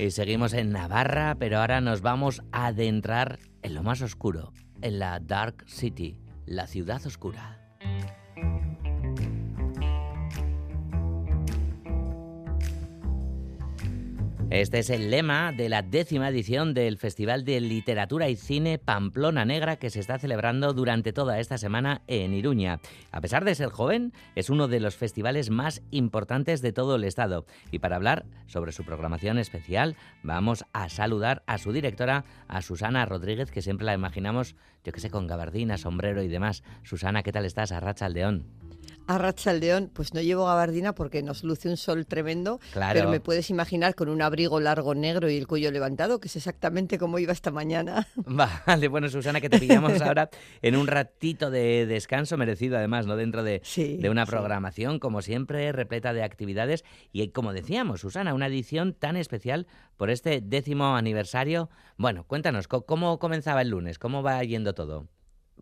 Y seguimos en Navarra, pero ahora nos vamos a adentrar en lo más oscuro, en la Dark City, la ciudad oscura. Este es el lema de la décima edición del Festival de Literatura y Cine Pamplona Negra que se está celebrando durante toda esta semana en Iruña. A pesar de ser joven, es uno de los festivales más importantes de todo el estado. Y para hablar sobre su programación especial, vamos a saludar a su directora, a Susana Rodríguez, que siempre la imaginamos, yo que sé, con gabardina, sombrero y demás. Susana, ¿qué tal estás? Arracha Aldeón. A León, pues no llevo gabardina porque nos luce un sol tremendo, pero me puedes imaginar con un abrigo largo negro y el cuello levantado, que es exactamente como iba esta mañana. Vale, bueno, Susana, que te pillamos ahora en un ratito de descanso merecido, además, ¿no? Dentro de, de una programación, como siempre, repleta de actividades. Y como decíamos, Susana, una edición tan especial por este décimo aniversario. Bueno, cuéntanos, ¿cómo comenzaba el lunes? ¿Cómo va yendo todo?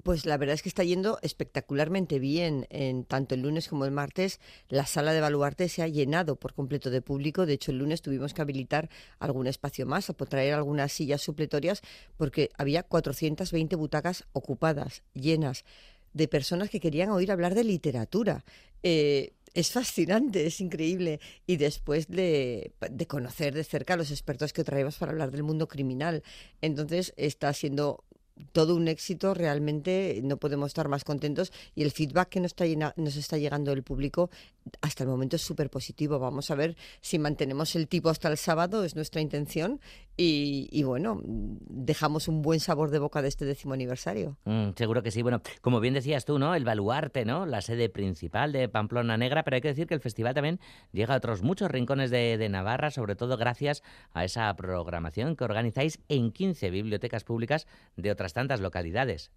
Pues la verdad es que está yendo espectacularmente bien. En tanto el lunes como el martes, la sala de Baluarte se ha llenado por completo de público. De hecho, el lunes tuvimos que habilitar algún espacio más, a traer algunas sillas supletorias, porque había 420 butacas ocupadas, llenas, de personas que querían oír hablar de literatura. Eh, es fascinante, es increíble. Y después de, de, conocer de cerca a los expertos que traemos para hablar del mundo criminal. Entonces está siendo todo un éxito, realmente no podemos estar más contentos y el feedback que nos está, nos está llegando del público hasta el momento es súper positivo. Vamos a ver si mantenemos el tipo hasta el sábado, es nuestra intención y, bueno, dejamos un buen sabor de boca de este décimo aniversario. Mm, seguro que sí. Bueno, como bien decías tú, ¿no? El baluarte, ¿no? La sede principal de Pamplona Negra, pero hay que decir que el festival también llega a otros muchos rincones de, de Navarra, sobre todo gracias a esa programación que organizáis en 15 bibliotecas públicas de otras tantas localidades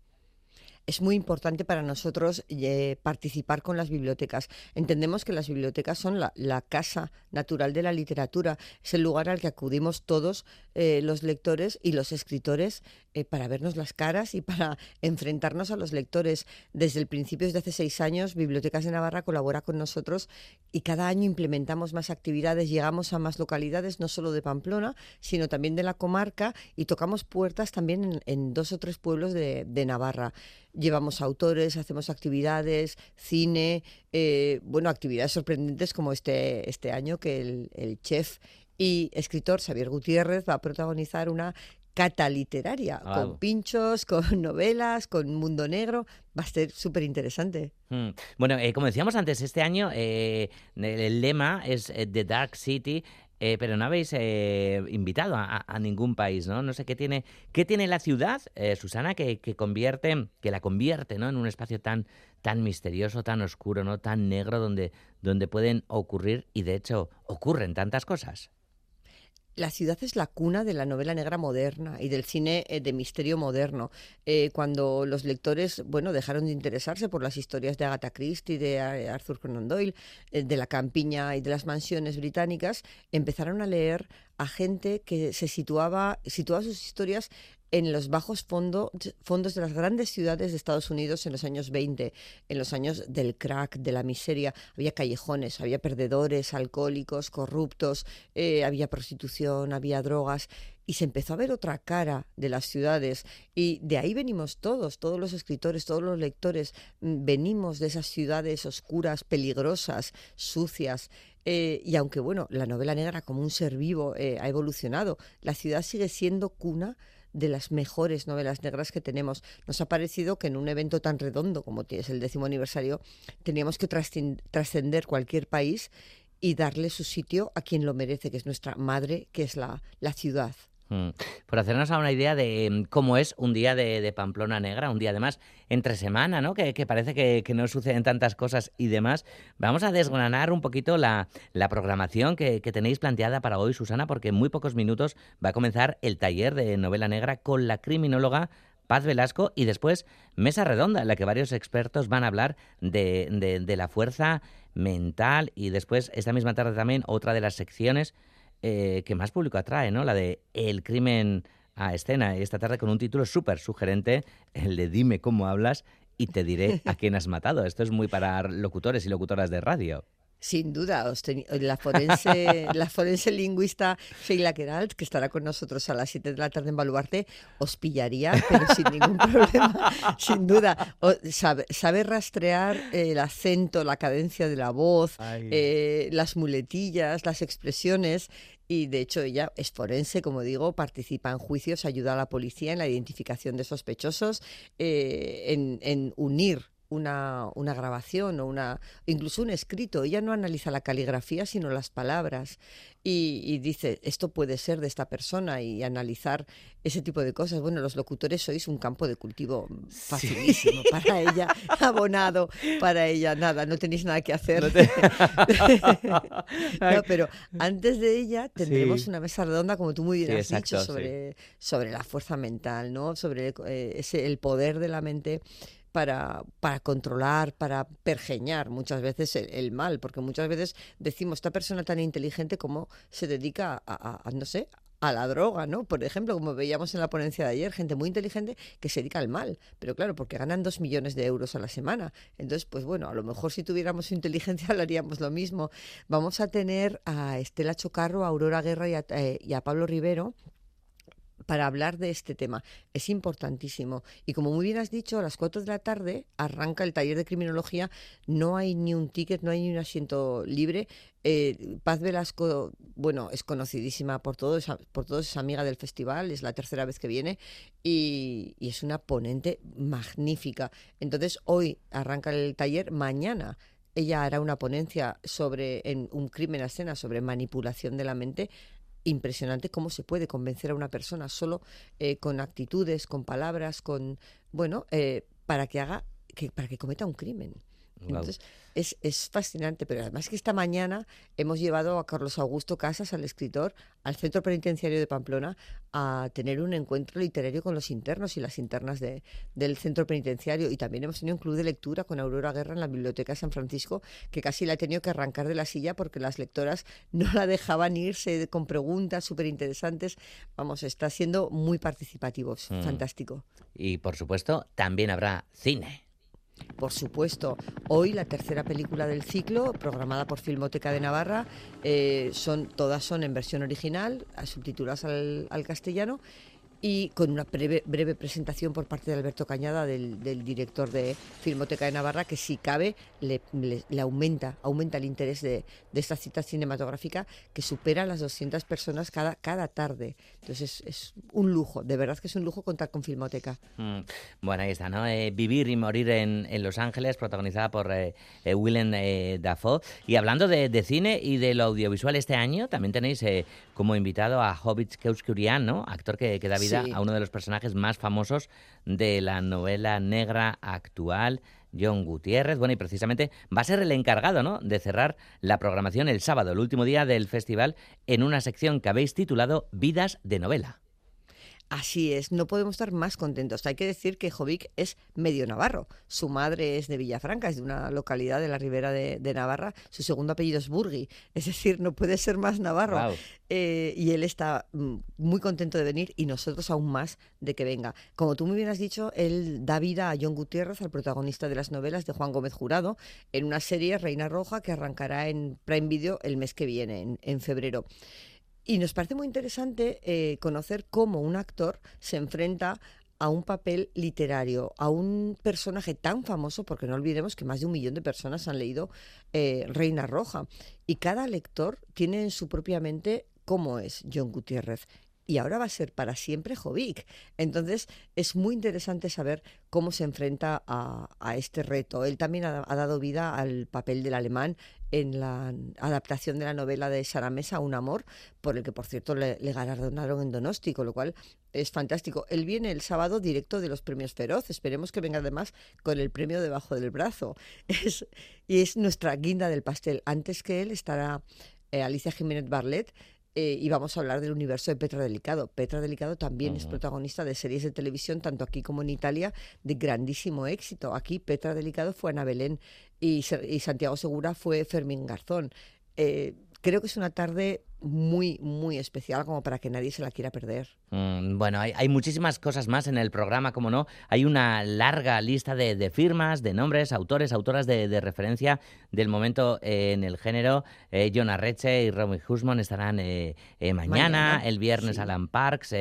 es muy importante para nosotros eh, participar con las bibliotecas. Entendemos que las bibliotecas son la, casa natural de la literatura, es el lugar al que acudimos todos eh, los lectores y los escritores eh, para vernos las caras y para enfrentarnos a los lectores. Desde el principio, desde hace seis años, Bibliotecas de Navarra colabora con nosotros y cada año implementamos más actividades, llegamos a más localidades, no solo de Pamplona, sino también de la comarca y tocamos puertas también en, dos o tres pueblos de, Navarra. Llevamos autores, hacemos actividades, cine, eh, bueno, actividades sorprendentes como este, este año que el, el chef y escritor Xavier Gutiérrez va a protagonizar una cata literaria, con pinchos, con novelas, con mundo negro. Va a ser súper interesante. Hmm. Bueno, eh, como decíamos antes, este año eh, el lema es eh, The Dark City. Pero no habéis invitado a, ningún país, ¿no? No sé qué tiene, qué tiene la ciudad, Susana, que, que, convierte, que la convierte, ¿no? En un espacio tan, tan misterioso, tan oscuro, ¿no? Tan negro, donde, donde pueden ocurrir y de hecho ocurren tantas cosas. La ciudad es la cuna de la novela negra moderna y del cine eh, de misterio moderno. Eh, cuando los lectores, bueno, dejaron de interesarse por las historias de Agatha Christie, de Arthur Conan Doyle, eh, de la campiña y de las mansiones británicas, empezaron a leer a gente que se situaba, situaba sus historias en los bajos fondos de las grandes ciudades de Estados Unidos en los años 20, en los años del crack, de la miseria. Había callejones, había perdedores, alcohólicos, corruptos, eh, había prostitución, había drogas. Y se empezó a ver otra cara de las ciudades. Y de ahí venimos todos, todos los escritores, todos los lectores. Mm, venimos de esas ciudades oscuras, peligrosas, sucias. Eh, y aunque, bueno, la novela negra como un ser vivo eh, ha evolucionado, la ciudad sigue siendo cuna de las mejores novelas negras que tenemos. Nos ha parecido que en un evento tan redondo como es el décimo aniversario, teníamos que trascender cualquier país y darle su sitio a quien lo merece, que es nuestra madre, que es la, la ciudad. Mm. Por hacernos una idea de mm, cómo es un día de, Pamplona Negra, un día además entre semana, ¿no? Que, parece que, no suceden tantas cosas y demás. Vamos a desgranar un poquito la, programación que, tenéis planteada para hoy, Susana, porque en muy pocos minutos va a comenzar el taller de novela negra con la criminóloga Paz Velasco y después mesa redonda en la que varios expertos van a hablar de, de la fuerza mental y después esta misma tarde también otra de las secciones eh, que más público atrae, ¿no? La de El crimen a escena, esta tarde con un título súper sugerente, el de Dime cómo hablas y te diré a quién has matado. Esto es muy para locutores y locutoras de radio. Sin duda, la forense, la forense lingüista Sheila Keralt, que estará con nosotros a las 7 de la tarde en Baluarte, os pillaría, pero sin ningún problema, sin duda. sabe, rastrear el acento, la cadencia de la voz, eh, las muletillas, las expresiones. Y de hecho ella es forense, como digo, participa en juicios, ayuda a la policía en la identificación de sospechosos, eh, en, en unir una, una, grabación o una incluso un escrito. Ella no analiza la caligrafía, sino las palabras. Y, dice, esto puede ser de esta persona y analizar ese tipo de cosas. Bueno, los locutores sois un campo de cultivo facilísimo para ella, abonado para ella, nada, no tenéis nada que hacer. No, pero antes de ella tendremos una mesa redonda, como tú muy bien has dicho, sobre, sobre la fuerza mental, ¿no? sobre eh, ese, el poder de la mente para, para controlar, para pergeñar muchas veces el, mal, porque muchas veces decimos, esta persona tan inteligente como se dedica a, no sé, a la droga, ¿no? Por ejemplo, como veíamos en la ponencia de ayer, gente muy inteligente que se dedica al mal, pero claro, porque ganan dos millones de euros a la semana. Entonces, pues bueno, a lo mejor si tuviéramos inteligencia lo haríamos lo mismo. Vamos a tener a Estela Chocarro, a Aurora Guerra y a, eh, y a Pablo Rivero para hablar de este tema. Es importantísimo. Y como muy bien has dicho, a las 4 de la tarde arranca el taller de criminología. No hay ni un ticket, no hay ni un asiento libre. Eh, Paz Velasco, bueno, es conocidísima por todos, por todos, es amiga del festival, es la tercera vez que viene y, y es una ponente magnífica. Entonces, hoy arranca el taller, mañana ella hará una ponencia sobre en un crimen a escena sobre manipulación de la mente impresionante cómo se puede convencer a una persona solo eh, con actitudes, con palabras, con bueno, eh, para que haga que para que cometa un crimen. Entonces, es, es, fascinante, pero además que esta mañana hemos llevado a Carlos Augusto Casas, al escritor, al Centro Penitenciario de Pamplona a tener un encuentro literario con los internos y las internas de, del Centro Penitenciario. Y también hemos tenido un club de lectura con Aurora Guerra en la Biblioteca de San Francisco, que casi la ha tenido que arrancar de la silla porque las lectoras no la dejaban irse con preguntas súper interesantes. Vamos, está siendo muy participativo, mm. fantástico. Y por supuesto, también habrá cine. Por supuesto, hoy la tercera película del ciclo, programada por Filmoteca de Navarra, eh, son, todas son en versión original, subtituladas al, al castellano y con una breve, breve, presentación por parte de Alberto Cañada, del, director de Filmoteca de Navarra, que si cabe le, aumenta, aumenta el interés de, esta cita cinematográfica que supera las 200 personas cada, cada tarde. Entonces es, un lujo, de verdad que es un lujo contar con Filmoteca. Mm, bueno, ahí está, ¿no? Eh, Vivir y morir en, Los Ángeles, protagonizada por eh, eh, Willem Dafoe. Y hablando de, cine y de lo audiovisual este año, también tenéis como invitado a Hobbit Keuskurian, ¿no? Actor que, que a uno de los personajes más famosos de la novela negra actual, John Gutiérrez. Bueno, y precisamente va a ser el encargado ¿no? de cerrar la programación el sábado, el último día del festival, en una sección que habéis titulado Vidas de novela. Así es, no podemos estar más contentos. Hay que decir que Jovic es medio navarro. Su madre es de Villafranca, es de una localidad de la ribera de, Navarra. Su segundo apellido es Burgui, es decir, no puede ser más navarro. Eh, y él está mm, muy contento de venir y nosotros aún más de que venga. Como tú muy bien has dicho, él da vida a John Gutiérrez, al protagonista de las novelas de Juan Gómez Jurado, en una serie Reina Roja que arrancará en Prime Video el mes que viene, en febrero. Y nos parece muy interesante eh, conocer cómo un actor se enfrenta a un papel literario, a un personaje tan famoso, porque no olvidemos que más de un millón de personas han leído eh, Reina Roja, y cada lector tiene en su propia mente cómo es John Gutiérrez y ahora va a ser para siempre Jovic. Entonces es muy interesante saber cómo se enfrenta a, este reto. Él también ha, dado vida al papel del alemán en la adaptación de la novela de Sara Mesa, Un amor, por el que por cierto le, galardonaron en Donosti, con lo cual es fantástico. Él viene el sábado directo de los premios Feroz, esperemos que venga además con el premio debajo del brazo. Es, y es nuestra guinda del pastel. Antes que él estará eh, Alicia Jiménez Barlet, eh, y vamos a hablar del universo de Petra Delicado. Petra Delicado también es protagonista de series de televisión, tanto aquí como en Italia, de grandísimo éxito. Aquí Petra Delicado fue Ana Belén y, Santiago Segura fue Fermín Garzón. Eh, creo que es una tarde muy, muy especial como para que nadie se la quiera perder. Mm, bueno, hay, muchísimas cosas más en el programa, como no. Hay una larga lista de, firmas, de nombres, autores, autoras de, referencia del momento eh, en el género. Eh, John Arreche y Romy Husman estarán eh, mañana, el viernes Alan Parks,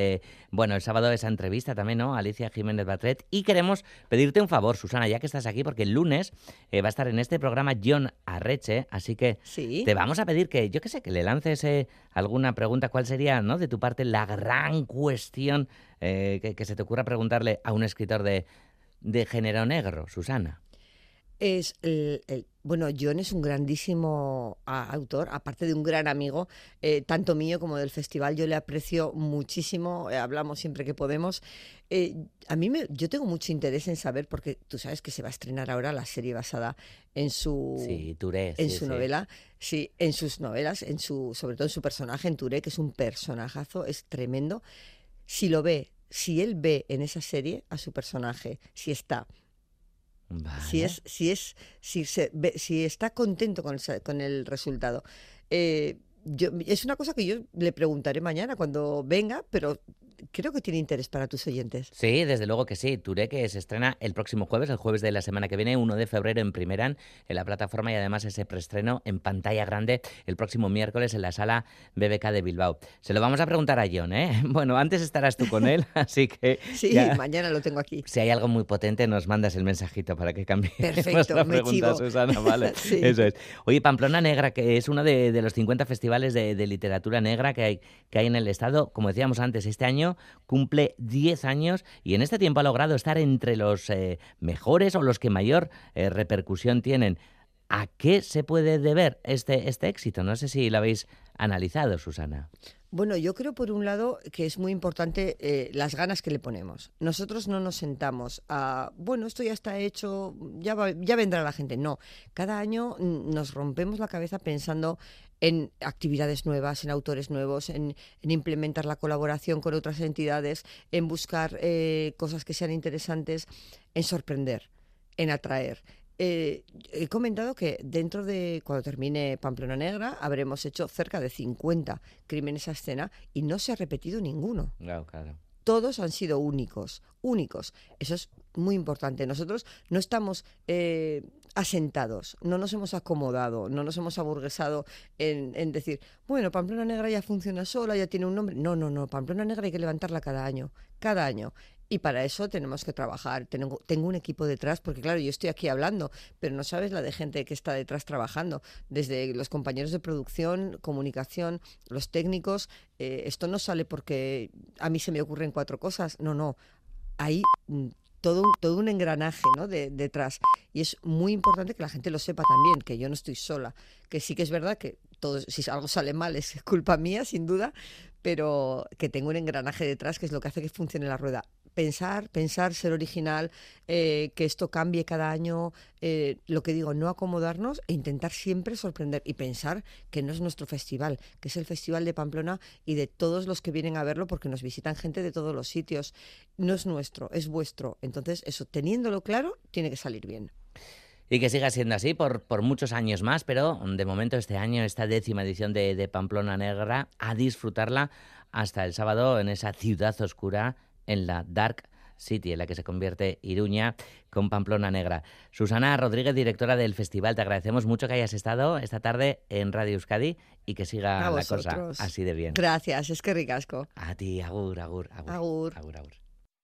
bueno, el sábado esa entrevista también, ¿no? Alicia Jiménez Batret. Y queremos pedirte un favor, Susana, ya que estás aquí, porque el lunes va a estar en este programa John Arreche, así que te vamos a pedir que, yo qué sé, que le lances alguna pregunta. ¿Cuál sería, ¿no? de tu parte, la gran cuestión eh, que, se te ocurra preguntarle a un escritor de, de género negro, Susana? Es el, bueno, John es un grandísimo autor, aparte de un gran amigo, eh, tanto mío como del festival. Yo le aprecio muchísimo, eh, hablamos siempre que podemos. a mí me, yo tengo mucho interés en saber, porque tú sabes que se va a estrenar ahora la serie basada en su, en su novela, sí, en sus novelas, en su, sobre todo en su personaje, en Touré, que es un personajazo, es tremendo. Si lo ve, si él ve en esa serie a su personaje, si está si es, si es, si se si está contento con el, con el resultado. Eh, yo, es una cosa que yo le preguntaré mañana cuando venga, pero creo que tiene interés para tus oyentes. Sí, desde luego que sí. Touré que se estrena el próximo jueves, el jueves de la semana que viene, 1 de febrero en Primeran, en la plataforma y además ese preestreno en pantalla grande el próximo miércoles en la sala BBK de Bilbao. Se lo vamos a preguntar a John, ¿eh? Bueno, antes estarás tú con él, así que... Sí, mañana lo tengo aquí. Si hay algo muy potente, nos mandas el mensajito para que cambie Perfecto, la pregunta, Susana, vale. Eso es. Oye, Pamplona Negra, que es uno de, los 50 festivales de, de literatura negra que hay, que hay en el Estado, como decíamos antes, este año cumple 10 años y en este tiempo ha logrado estar entre los eh, mejores o los que mayor eh, repercusión tienen. ¿A qué se puede deber este, este éxito? No sé si lo habéis analizado, Susana. Bueno, yo creo por un lado que es muy importante eh, las ganas que le ponemos. Nosotros no nos sentamos a, bueno, esto ya está hecho, ya, ya vendrá la gente. No, cada año nos rompemos la cabeza pensando en actividades nuevas, en autores nuevos, en, implementar la colaboración con otras entidades, en buscar eh, cosas que sean interesantes, en sorprender, en atraer. Eh, he comentado que dentro de cuando termine Pamplona Negra habremos hecho cerca de 50 crímenes a escena y no se ha repetido ninguno. Claro, claro. Todos han sido únicos, únicos. Eso es muy importante. Nosotros no estamos eh, asentados, no nos hemos acomodado, no nos hemos aburguesado en, decir, bueno, Pamplona Negra ya funciona sola, ya tiene un nombre. No, no, no, Pamplona Negra hay que levantarla cada año, cada año. Y para eso tenemos que trabajar. Tengo, tengo, un equipo detrás, porque claro, yo estoy aquí hablando, pero no sabes la de gente que está detrás trabajando. Desde los compañeros de producción, comunicación, los técnicos. Eh, esto no sale porque a mí se me ocurren cuatro cosas. No, no. Hay mm, todo todo un engranaje ¿no? de, detrás. Y es muy importante que la gente lo sepa también, que yo no estoy sola. Que sí que es verdad que todo, si algo sale mal es culpa mía, sin duda, pero que tengo un engranaje detrás que es lo que hace que funcione la rueda pensar, pensar, ser original, eh, que esto cambie cada año, eh, lo que digo, no acomodarnos e intentar siempre sorprender y pensar que no es nuestro festival, que es el Festival de Pamplona y de todos los que vienen a verlo porque nos visitan gente de todos los sitios. No es nuestro, es vuestro. Entonces, eso, teniéndolo claro, tiene que salir bien. Y que siga siendo así por, muchos años más, pero de momento este año, esta décima edición de Pamplona Negra, a disfrutarla hasta el sábado en esa ciudad oscura en la Dark City, en la que se convierte Iruña con Pamplona Negra. Susana Rodríguez, directora del festival, te agradecemos mucho que hayas estado esta tarde en Radio Euskadi y que siga la cosa así de bien. Gracias, es que ricasco. A ti, agur, agur, agur. Agur. agur, agur.